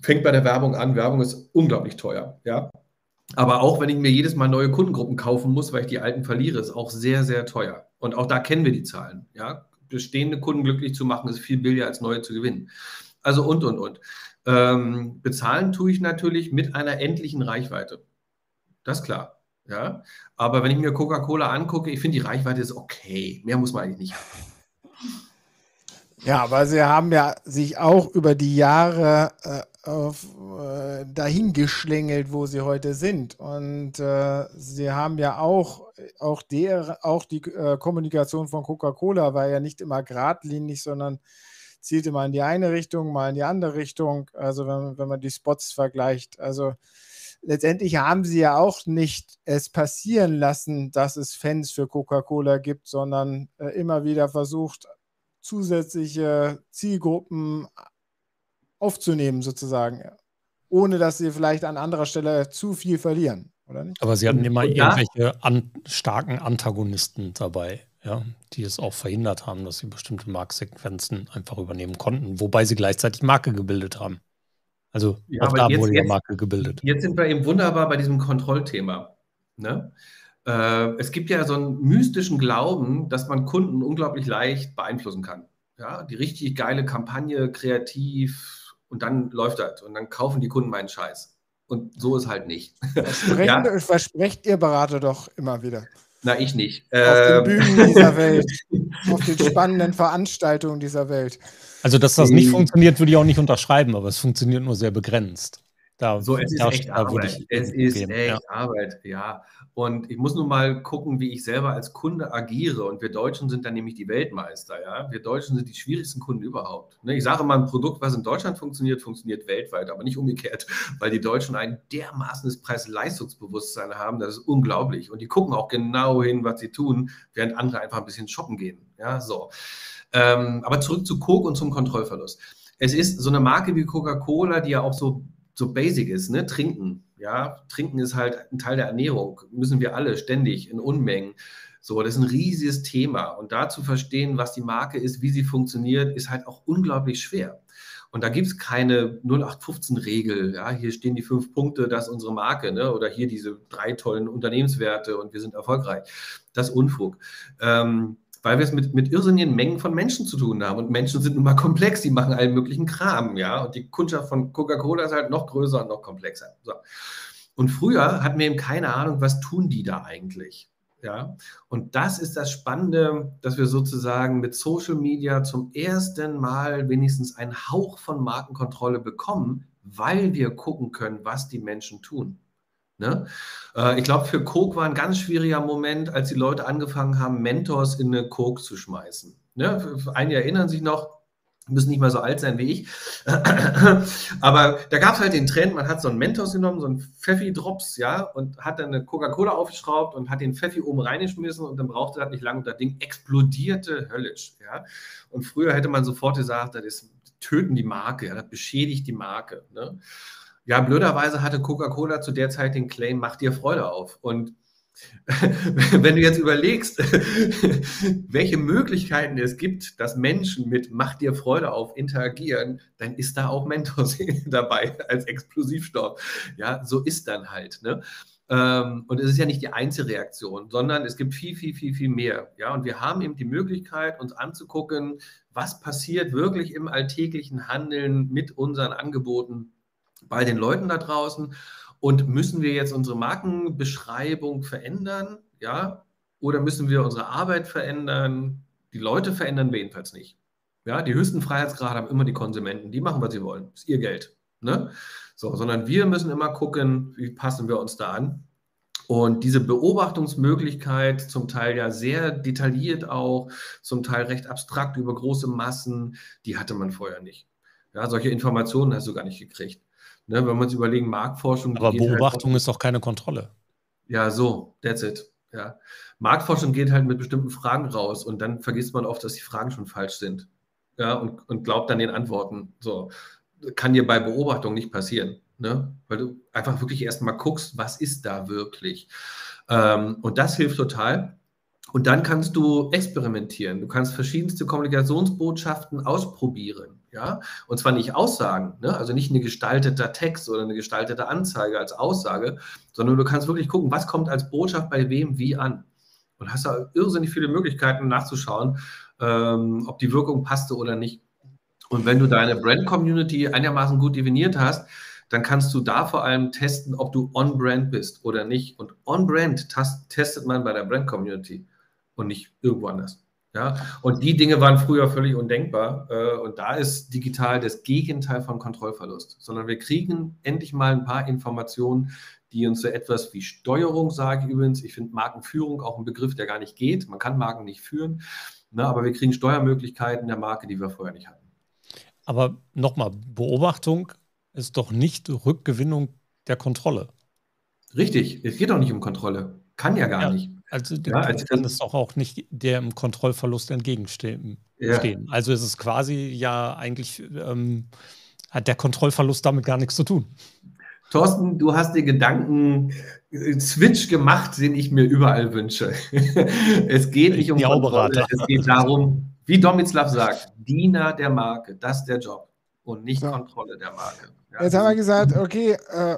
fängt bei der Werbung an. Werbung ist unglaublich teuer, ja. Aber auch wenn ich mir jedes Mal neue Kundengruppen kaufen muss, weil ich die alten verliere, ist auch sehr, sehr teuer. Und auch da kennen wir die Zahlen, ja. Bestehende Kunden glücklich zu machen, ist viel billiger als neue zu gewinnen. Also und, und, und. Ähm, bezahlen tue ich natürlich mit einer endlichen Reichweite. Das ist klar. Ja? Aber wenn ich mir Coca-Cola angucke, ich finde, die Reichweite ist okay. Mehr muss man eigentlich nicht haben. Ja, aber sie haben ja sich auch über die Jahre äh, auf, äh, dahin geschlängelt, wo sie heute sind. Und äh, sie haben ja auch, auch, der, auch die äh, Kommunikation von Coca-Cola war ja nicht immer geradlinig, sondern zielte mal in die eine Richtung, mal in die andere Richtung. Also wenn, wenn man die Spots vergleicht. Also letztendlich haben sie ja auch nicht es passieren lassen, dass es Fans für Coca-Cola gibt, sondern äh, immer wieder versucht, zusätzliche Zielgruppen aufzunehmen, sozusagen, ohne dass sie vielleicht an anderer Stelle zu viel verlieren, oder nicht? Aber sie hatten immer irgendwelche an, starken Antagonisten dabei. ja, die es auch verhindert haben, dass sie bestimmte Marktsequenzen einfach übernehmen konnten, wobei sie gleichzeitig Marke gebildet haben. Also Ja, auch da jetzt, wurde ja Marke gebildet. jetzt sind wir eben wunderbar bei diesem Kontrollthema. Ne? Äh, es gibt ja so einen mystischen Glauben, dass man Kunden unglaublich leicht beeinflussen kann. Ja, die richtig geile Kampagne, kreativ und dann läuft das und dann kaufen die Kunden meinen Scheiß. Und so ist halt nicht. Versprechen, Ja, versprecht ihr Berater doch immer wieder. na, ich nicht. Auf den Ähm, Bühnen dieser Welt, auf den spannenden Veranstaltungen dieser Welt. Also, dass das nicht die- funktioniert, würde ich auch nicht unterschreiben, aber es funktioniert nur sehr begrenzt. Da, So, es ist echt Arbeit. Es ist gehen, echt ja. Arbeit, ja. Und ich muss nun mal gucken, wie ich selber als Kunde agiere. Und wir Deutschen sind dann nämlich die Weltmeister, ja. Wir Deutschen sind die schwierigsten Kunden überhaupt. Ne, Ich sage mal, ein Produkt, was in Deutschland funktioniert, funktioniert weltweit, aber nicht umgekehrt, weil die Deutschen ein dermaßenes Preis-Leistungsbewusstsein haben, das ist unglaublich. Und die gucken auch genau hin, was sie tun, während andere einfach ein bisschen shoppen gehen. Ja, so. Ähm, aber zurück zu Coke und zum Kontrollverlust. Es ist so eine Marke wie Coca-Cola, die ja auch so, so basic ist, ne? Trinken. Ja, Trinken ist halt ein Teil der Ernährung. Müssen wir alle ständig in Unmengen. So, das ist ein riesiges Thema. Und da zu verstehen, was die Marke ist, wie sie funktioniert, ist halt auch unglaublich schwer. Und da gibt es keine 0815-Regel. Ja, hier stehen die fünf Punkte, das ist unsere Marke, ne? Oder hier diese drei tollen Unternehmenswerte und wir sind erfolgreich. Das ist Unfug. Ähm, weil wir es mit, mit irrsinnigen Mengen von Menschen zu tun haben. Und Menschen sind nun mal komplex, die machen allen möglichen Kram, ja. Und die Kundschaft von Coca-Cola ist halt noch größer und noch komplexer. So. Und früher hatten wir eben keine Ahnung, was tun die da eigentlich. Ja, und das ist das Spannende, dass wir sozusagen mit Social Media zum ersten Mal wenigstens einen Hauch von Markenkontrolle bekommen, weil wir gucken können, was die Menschen tun. Ne? Äh, ich glaube, für Coke war ein ganz schwieriger Moment, als die Leute angefangen haben, Mentors in eine Coke zu schmeißen. Ne? Einige erinnern sich noch, müssen nicht mal so alt sein wie ich. Aber da gab es halt den Trend, man hat so einen Mentos genommen, so einen Pfeffi-Drops, ja, und hat dann eine Coca-Cola aufgeschraubt und hat den Pfeffi oben reingeschmissen und dann brauchte das nicht lange und das Ding explodierte höllisch, ja. Und früher hätte man sofort gesagt, das ist töten die Marke, ja, das beschädigt die Marke. Ne? Ja, blöderweise hatte Coca-Cola zu der Zeit den Claim, mach dir Freude auf. Und wenn du jetzt überlegst, welche Möglichkeiten es gibt, dass Menschen mit Mach dir Freude auf interagieren, dann ist da auch Mentos dabei als Explosivstoff. Ja, so ist dann halt. Ne? Ähm, und es ist ja nicht die einzige Reaktion, sondern es gibt viel, viel, viel, viel mehr. Ja, und wir haben eben die Möglichkeit, uns anzugucken, was passiert wirklich im alltäglichen Handeln mit unseren Angeboten bei den Leuten da draußen. Und müssen wir jetzt unsere Markenbeschreibung verändern? Ja, oder müssen wir unsere Arbeit verändern? Die Leute verändern wir jedenfalls nicht. Ja, die höchsten Freiheitsgrade haben immer die Konsumenten. Die machen, was sie wollen. Ist ihr Geld. Ne? So, sondern wir müssen immer gucken, wie passen wir uns da an. Und diese Beobachtungsmöglichkeit, zum Teil ja sehr detailliert auch, zum Teil recht abstrakt über große Massen, die hatte man vorher nicht. Ja, solche Informationen hast du gar nicht gekriegt. Ne, wenn wir uns überlegen, Marktforschung. Aber halt Beobachtung auch- ist doch keine Kontrolle. ja, so, that's it. Ja. Marktforschung geht halt mit bestimmten Fragen raus und dann vergisst man oft, dass die Fragen schon falsch sind. Ja, und, und glaubt dann den Antworten. So, kann dir bei Beobachtung nicht passieren, ne? Weil du einfach wirklich erstmal guckst, was ist da wirklich. Ähm, und das hilft total. Und dann kannst du experimentieren. Du kannst verschiedenste Kommunikationsbotschaften ausprobieren. Ja? Und zwar nicht Aussagen, ne? also nicht ein gestalteter Text oder eine gestaltete Anzeige als Aussage, sondern du kannst wirklich gucken, was kommt als Botschaft bei wem wie an. Und hast da irrsinnig viele Möglichkeiten nachzuschauen, ähm, ob die Wirkung passte oder nicht. Und wenn du deine Brand-Community einigermaßen gut definiert hast, dann kannst du da vor allem testen, ob du on-brand bist oder nicht. Und on-brand testet man bei der Brand-Community und nicht irgendwo anders. Ja, und die Dinge waren früher völlig undenkbar. Äh, und da ist digital das Gegenteil von Kontrollverlust, sondern wir kriegen endlich mal ein paar Informationen, die uns so etwas wie Steuerung sagen. Übrigens, ich finde Markenführung auch ein Begriff, der gar nicht geht. Man kann Marken nicht führen, ne, aber wir kriegen Steuermöglichkeiten der Marke, die wir vorher nicht hatten. Aber nochmal, Beobachtung ist doch nicht Rückgewinnung der Kontrolle. Richtig, es geht doch nicht um Kontrolle. Kann ja gar Ja. nicht. Also Ja, kann, als- kann es doch auch nicht dem Kontrollverlust entgegenstehen. Ja. Also ist es quasi ja eigentlich, ähm, hat der Kontrollverlust damit gar nichts zu tun. Thorsten, du hast dir Gedanken Switch gemacht, den ich mir überall wünsche. es geht nicht um Kontrolle, es geht darum, wie Domislav sagt, Diener der Marke, das ist der Job und nicht so. Kontrolle der Marke. Ja, Jetzt haben wir gesagt, okay, äh,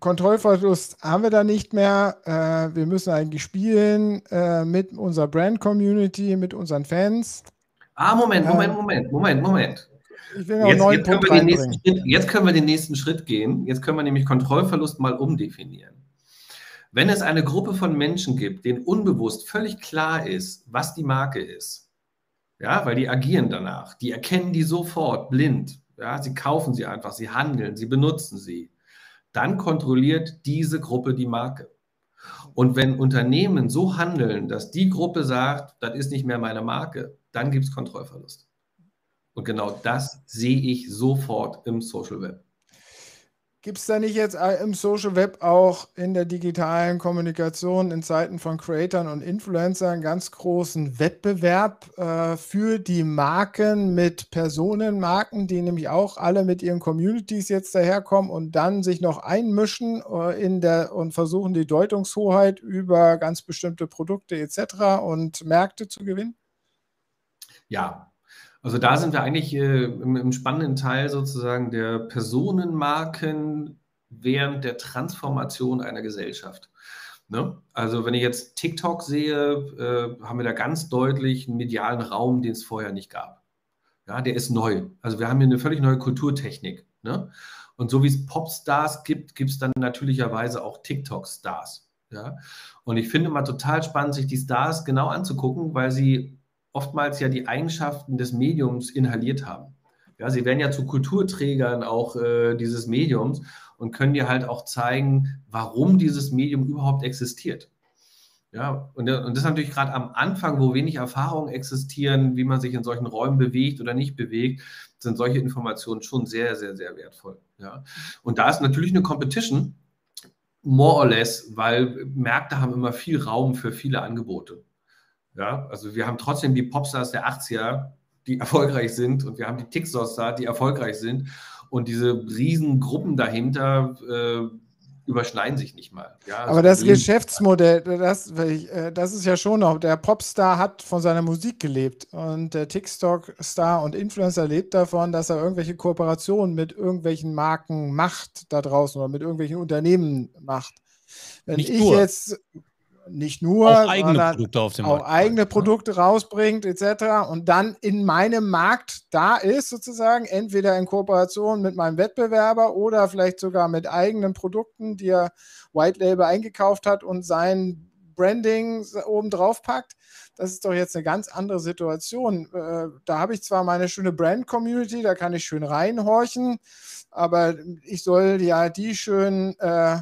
Kontrollverlust haben wir da nicht mehr. Äh, wir müssen eigentlich spielen äh, mit unserer Brand-Community, mit unseren Fans. Ah, Moment, Moment, Moment, Moment, Moment. Ich will noch jetzt, jetzt, können Schritt, jetzt können wir den nächsten Schritt gehen. Jetzt können wir nämlich Kontrollverlust mal umdefinieren. Wenn es eine Gruppe von Menschen gibt, denen unbewusst völlig klar ist, was die Marke ist, ja, weil die agieren danach, die erkennen die sofort blind, ja, sie kaufen sie einfach, sie handeln, sie benutzen sie, dann kontrolliert diese Gruppe die Marke. Und wenn Unternehmen so handeln, dass die Gruppe sagt, das ist nicht mehr meine Marke, dann gibt es Kontrollverlust. Und genau das sehe ich sofort im Social Web. Gibt es da nicht jetzt äh, im Social Web auch in der digitalen Kommunikation in Zeiten von Creatern und Influencern ganz großen Wettbewerb äh, für die Marken mit Personenmarken, die nämlich auch alle mit ihren Communities jetzt daherkommen und dann sich noch einmischen äh, in der und versuchen die Deutungshoheit über ganz bestimmte Produkte etc. und Märkte zu gewinnen? Ja, also da sind wir eigentlich äh, im, im, spannenden Teil sozusagen der Personenmarken während der Transformation einer Gesellschaft. Ne? Also wenn ich jetzt TikTok sehe, äh, haben wir da ganz deutlich einen medialen Raum, den es vorher nicht gab. Ja, der ist neu. Also wir haben hier eine völlig neue Kulturtechnik. Ne? Und so wie es Popstars gibt, gibt es dann natürlicherweise auch TikTok-Stars. Ja? Und ich finde mal total spannend, sich die Stars genau anzugucken, weil sie oftmals ja die Eigenschaften des Mediums inhaliert haben. Ja, sie werden ja zu Kulturträgern auch äh, dieses Mediums und können dir halt auch zeigen, warum dieses Medium überhaupt existiert. Ja, und, und das ist natürlich gerade am Anfang, wo wenig Erfahrungen existieren, wie man sich in solchen Räumen bewegt oder nicht bewegt, sind solche Informationen schon sehr, sehr, sehr wertvoll. Ja. Und da ist natürlich eine Competition, more or less, weil Märkte haben immer viel Raum für viele Angebote. Ja, also wir haben trotzdem die Popstars der 80er, die erfolgreich sind und wir haben die TikToks da, die erfolgreich sind und diese riesen Gruppen dahinter äh, überschneiden sich nicht mal. Ja, Aber das Geschäftsmodell, das, äh, das ist ja schon noch, der Popstar hat von seiner Musik gelebt und der TikTok-Star und Influencer lebt davon, dass er irgendwelche Kooperationen mit irgendwelchen Marken macht da draußen oder mit irgendwelchen Unternehmen macht. Wenn Nicht ich nur. jetzt nicht nur, auch eigene Produkte auf dem auch Markt eigene ne? Produkte rausbringt etc. und dann in meinem Markt da ist sozusagen, entweder in Kooperation mit meinem Wettbewerber oder vielleicht sogar mit eigenen Produkten, die er White Label eingekauft hat und sein Branding oben drauf packt. Das ist doch jetzt eine ganz andere Situation. Äh, da habe ich zwar meine schöne Brand-Community, da kann ich schön reinhorchen, aber ich soll ja die schön äh,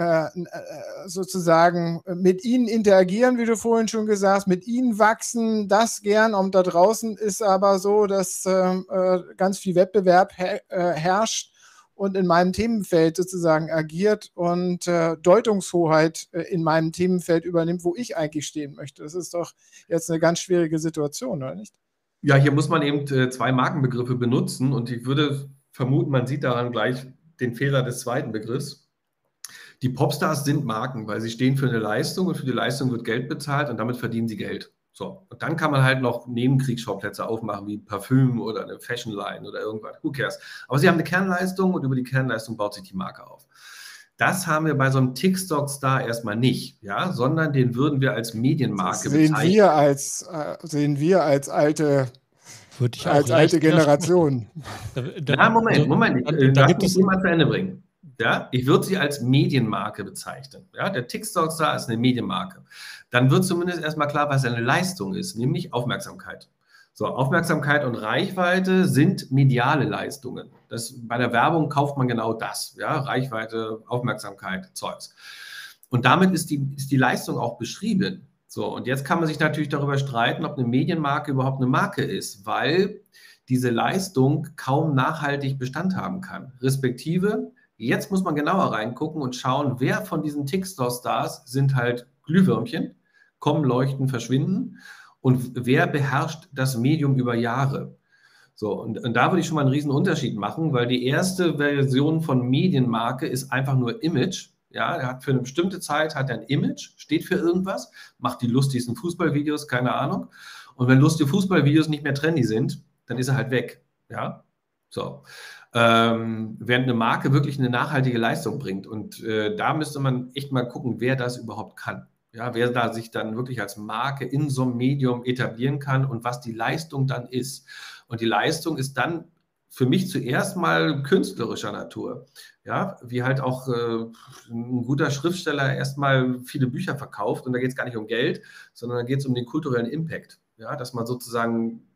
äh, äh, sozusagen mit ihnen interagieren, wie du vorhin schon gesagt hast, mit ihnen wachsen, das gern. Und da draußen ist aber so, dass ähm, äh, ganz viel Wettbewerb her herrscht und in meinem Themenfeld sozusagen agiert und Deutungshoheit in meinem Themenfeld übernimmt, wo ich eigentlich stehen möchte. Das ist doch jetzt eine ganz schwierige Situation, oder nicht? Ja, hier muss man eben zwei Markenbegriffe benutzen und ich würde vermuten, man sieht daran gleich den Fehler des zweiten Begriffs. Die Popstars sind Marken, weil sie stehen für eine Leistung und für die Leistung wird Geld bezahlt und damit verdienen sie Geld. So, und dann kann man halt noch Nebenkriegsschauplätze aufmachen, wie Parfüm oder eine Fashion Line oder irgendwas. Who cares? Aber sie haben eine Kernleistung und über die Kernleistung baut sich die Marke auf. Das haben wir bei so einem TikTok-Star erstmal nicht, ja, sondern den würden wir als Medienmarke sehen bezeichnen. Wir als, äh, sehen wir als alte, als alte Generation. Da, da, ja, Moment, Moment, da, da, da gibt es jemand zu Ende bringen. Ja, ich würde sie als Medienmarke bezeichnen. Ja, der TikTok-Star ist eine Medienmarke. Dann wird zumindest erstmal klar, was seine Leistung ist, nämlich Aufmerksamkeit. So, Aufmerksamkeit und Reichweite sind mediale Leistungen. Das, bei der Werbung kauft man genau das. Ja, Reichweite, Aufmerksamkeit, Zeugs. Und damit ist die, ist die Leistung auch beschrieben. So, und jetzt kann man sich natürlich darüber streiten, ob eine Medienmarke überhaupt eine Marke ist, weil diese Leistung kaum nachhaltig Bestand haben kann. Respektive, Jetzt muss man genauer reingucken und schauen, wer von diesen TikTok-Stars sind halt Glühwürmchen, kommen, leuchten, verschwinden und wer beherrscht das Medium über Jahre. So, und, und da würde ich schon mal einen riesen Unterschied machen, weil die erste Version von Medienmarke ist einfach nur Image. Ja, er hat für eine bestimmte Zeit hat er ein Image, steht für irgendwas, macht die lustigsten Fußballvideos, keine Ahnung. Und wenn lustige Fußballvideos nicht mehr trendy sind, dann ist er halt weg. Ja, so. Ähm, während eine Marke wirklich eine nachhaltige Leistung bringt. Und äh, da müsste man echt mal gucken, wer das überhaupt kann. Ja, wer da sich dann wirklich als Marke in so einem Medium etablieren kann und was die Leistung dann ist. Und die Leistung ist dann für mich zuerst mal künstlerischer Natur. Ja, wie halt auch äh, ein guter Schriftsteller erstmal viele Bücher verkauft und da geht es gar nicht um Geld, sondern da geht es um den kulturellen Impact. Ja, dass man sozusagen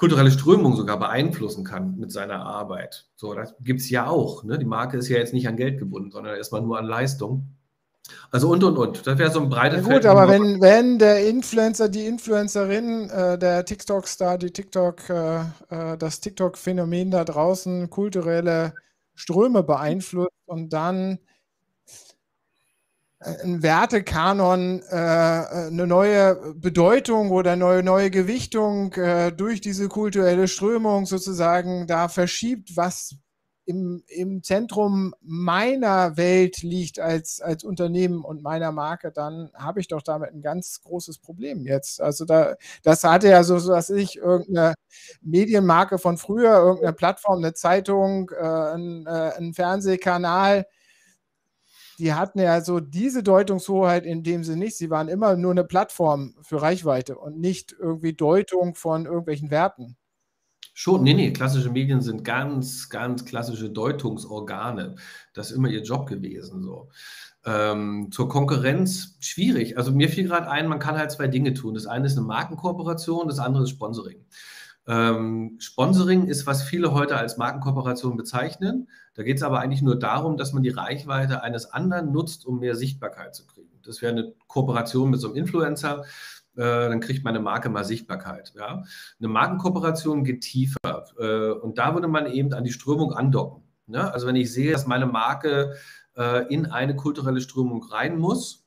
kulturelle Strömung sogar beeinflussen kann mit seiner Arbeit. So, das gibt es ja auch. Ne? Die Marke ist ja jetzt nicht an Geld gebunden, sondern erstmal nur an Leistung. Also und und und. Das wäre so ein breites ja, Gut, aber wenn, wenn der Influencer, die Influencerin, äh, der TikTok-Star, die TikTok, äh, äh, das TikTok-Phänomen da draußen kulturelle Ströme beeinflusst und dann ein Wertekanon äh, eine neue Bedeutung oder neue, neue Gewichtung äh, durch diese kulturelle Strömung sozusagen da verschiebt, was im, im Zentrum meiner Welt liegt als, als Unternehmen und meiner Marke, dann habe ich doch damit ein ganz großes Problem jetzt. Also da, das hatte ja so, so dass ich irgendeine Medienmarke von früher, irgendeine Plattform, eine Zeitung, äh, ein, ein Fernsehkanal, die hatten ja so diese Deutungshoheit in dem Sinne nicht. Sie waren immer nur eine Plattform für Reichweite und nicht irgendwie Deutung von irgendwelchen Werten. Schon, nee, nee, klassische Medien sind ganz, ganz klassische Deutungsorgane. Das ist immer ihr Job gewesen. So. Ähm, zur Konkurrenz schwierig. Also mir fiel gerade ein, man kann halt zwei Dinge tun. Das eine ist eine Markenkooperation, das andere ist Sponsoring. Ähm, Sponsoring ist, was viele heute als Markenkooperation bezeichnen. Da geht es aber eigentlich nur darum, dass man die Reichweite eines anderen nutzt, um mehr Sichtbarkeit zu kriegen. Das wäre eine Kooperation mit so einem Influencer. Äh, dann kriegt meine Marke mal Sichtbarkeit. Ja? Eine Markenkooperation geht tiefer. Äh, und da würde man eben an die Strömung andocken. Ne? Also wenn ich sehe, dass meine Marke äh, in eine kulturelle Strömung rein muss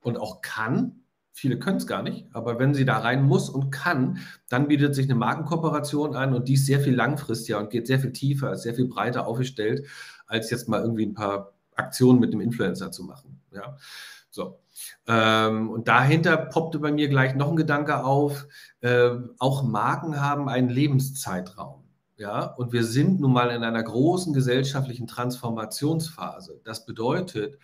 und auch kann, Viele können es gar nicht, aber wenn sie da rein muss und kann, dann bietet sich eine Markenkooperation an und die ist sehr viel langfristiger und geht sehr viel tiefer, ist sehr viel breiter aufgestellt, als jetzt mal irgendwie ein paar Aktionen mit dem Influencer zu machen. Ja, so. Ähm, und dahinter poppte bei mir gleich noch ein Gedanke auf. Äh, auch Marken haben einen Lebenszeitraum. Ja, und wir sind nun mal in einer großen gesellschaftlichen Transformationsphase. Das bedeutet,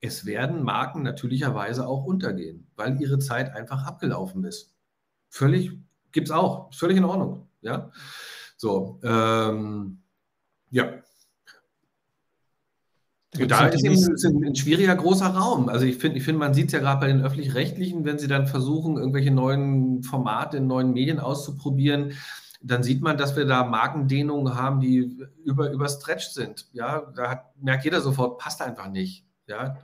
es werden Marken natürlicherweise auch untergehen, weil ihre Zeit einfach abgelaufen ist. Völlig, gibt es auch, völlig in Ordnung. Ja, so, ähm, ja. Da ist eben ein, schwieriger großer Raum. Also ich finde, ich find, man sieht es ja gerade bei den öffentlich-rechtlichen, wenn sie dann versuchen, irgendwelche neuen Formate in neuen Medien auszuprobieren, dann sieht man, dass wir da Markendehnungen haben, die über, überstretched sind. Ja, da hat, merkt jeder sofort, passt einfach nicht. Ja,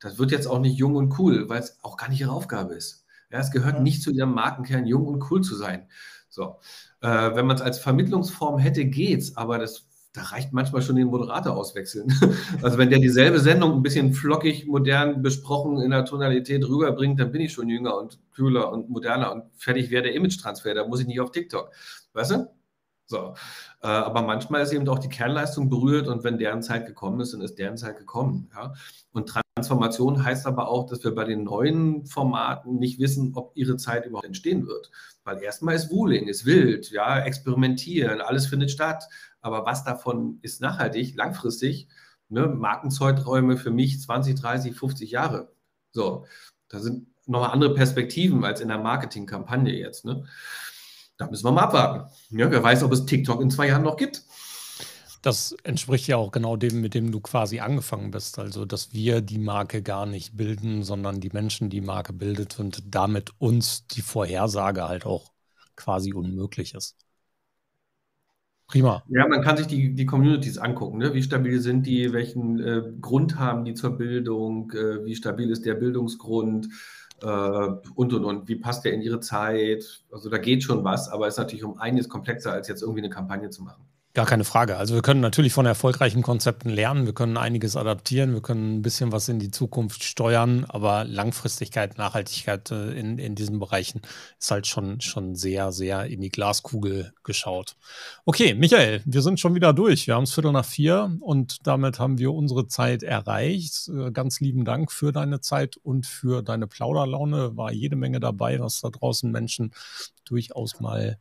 das wird jetzt auch nicht jung und cool, weil es auch gar nicht ihre Aufgabe ist. Ja, es gehört ja. nicht zu ihrem Markenkern, jung und cool zu sein. So, äh, wenn man es als Vermittlungsform hätte, geht's, aber das da reicht manchmal schon den Moderator auswechseln. Also wenn der dieselbe Sendung ein bisschen flockig, modern besprochen in der Tonalität rüberbringt, dann bin ich schon jünger und cooler und moderner und fertig wäre der Image-Transfer. Da muss ich nicht auf TikTok. Weißt du? So. Äh, aber manchmal ist eben auch die Kernleistung berührt und wenn deren Zeit gekommen ist, dann ist deren Zeit gekommen. Ja? Und Transformation heißt aber auch, dass wir bei den neuen Formaten nicht wissen, ob ihre Zeit überhaupt entstehen wird. Weil erstmal ist Wooling, ist wild, ja, experimentieren, alles findet statt. Aber was davon ist nachhaltig, langfristig? Ne? Markenzeiträume für mich 20, 30, 50 Jahre. So, da sind nochmal andere Perspektiven als in der Marketingkampagne jetzt. Ne? Da müssen wir mal abwarten. Ja, wer weiß, ob es TikTok in zwei Jahren noch gibt. Das entspricht ja auch genau dem, mit dem du quasi angefangen bist. Also, dass wir die Marke gar nicht bilden, sondern die Menschen die Marke bildet und damit uns die Vorhersage halt auch quasi unmöglich ist. Prima. Ja, man kann sich die, die Communities angucken. Ne? Wie stabil sind die? Welchen äh, Grund haben die zur Bildung? Äh, wie stabil ist der Bildungsgrund? Äh, und und und. Wie passt der in ihre Zeit? Also da geht schon was, aber ist natürlich um einiges komplexer, als jetzt irgendwie eine Kampagne zu machen. Gar keine Frage. Also wir können natürlich von erfolgreichen Konzepten lernen, wir können einiges adaptieren, wir können ein bisschen was in die Zukunft steuern, aber Langfristigkeit, Nachhaltigkeit äh, in, in diesen Bereichen ist halt schon, schon sehr, sehr in die Glaskugel geschaut. Okay, Michael, wir sind schon wieder durch. Wir haben es Viertel nach vier und damit haben wir unsere Zeit erreicht. Äh, ganz lieben Dank für deine Zeit und für deine Plauderlaune. War jede Menge dabei, was da draußen Menschen durchaus mal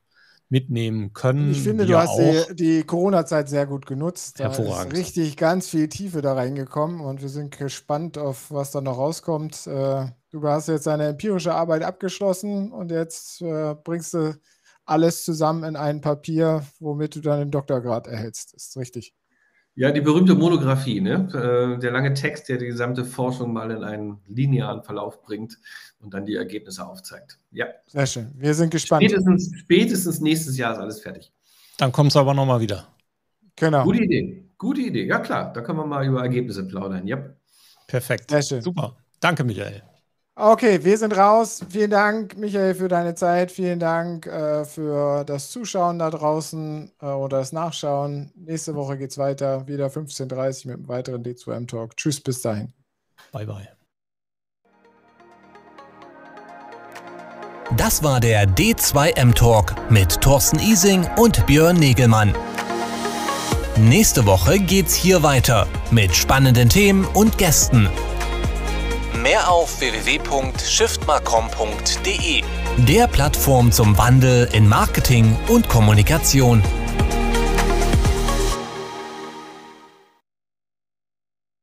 mitnehmen können. Ich finde, du hast die, die Corona-Zeit sehr gut genutzt. Da Hervorragend. ist richtig ganz viel Tiefe da reingekommen und wir sind gespannt auf, was da noch rauskommt. Äh, du hast jetzt deine empirische Arbeit abgeschlossen und jetzt äh, bringst du alles zusammen in ein Papier, womit du dann den Doktorgrad erhältst. Ist richtig. Ja, die berühmte Monographie, ne? Äh, der lange Text, der die gesamte Forschung mal in einen linearen Verlauf bringt und dann die Ergebnisse aufzeigt. Ja. Sehr schön. Wir sind gespannt. Spätestens, spätestens nächstes Jahr ist alles fertig. Dann kommt es aber nochmal wieder. Genau. Gute Idee. Gute Idee. Ja, klar. Da können wir mal über Ergebnisse plaudern. Ja. Perfekt. Sehr schön. Super. Danke, Michael. Okay, wir sind raus. Vielen Dank, Michael, für deine Zeit. Vielen Dank äh, für das Zuschauen da draußen äh, oder das Nachschauen. Nächste Woche geht es weiter, wieder 15.30 Uhr mit einem weiteren D2M-Talk. Tschüss, bis dahin. Bye, bye. Das war der D2M Talk mit Thorsten Ising und Björn Negelmann. Nächste Woche geht's hier weiter mit spannenden Themen und Gästen. Mehr auf www.shiftmarcom.de, der Plattform zum Wandel in Marketing und Kommunikation.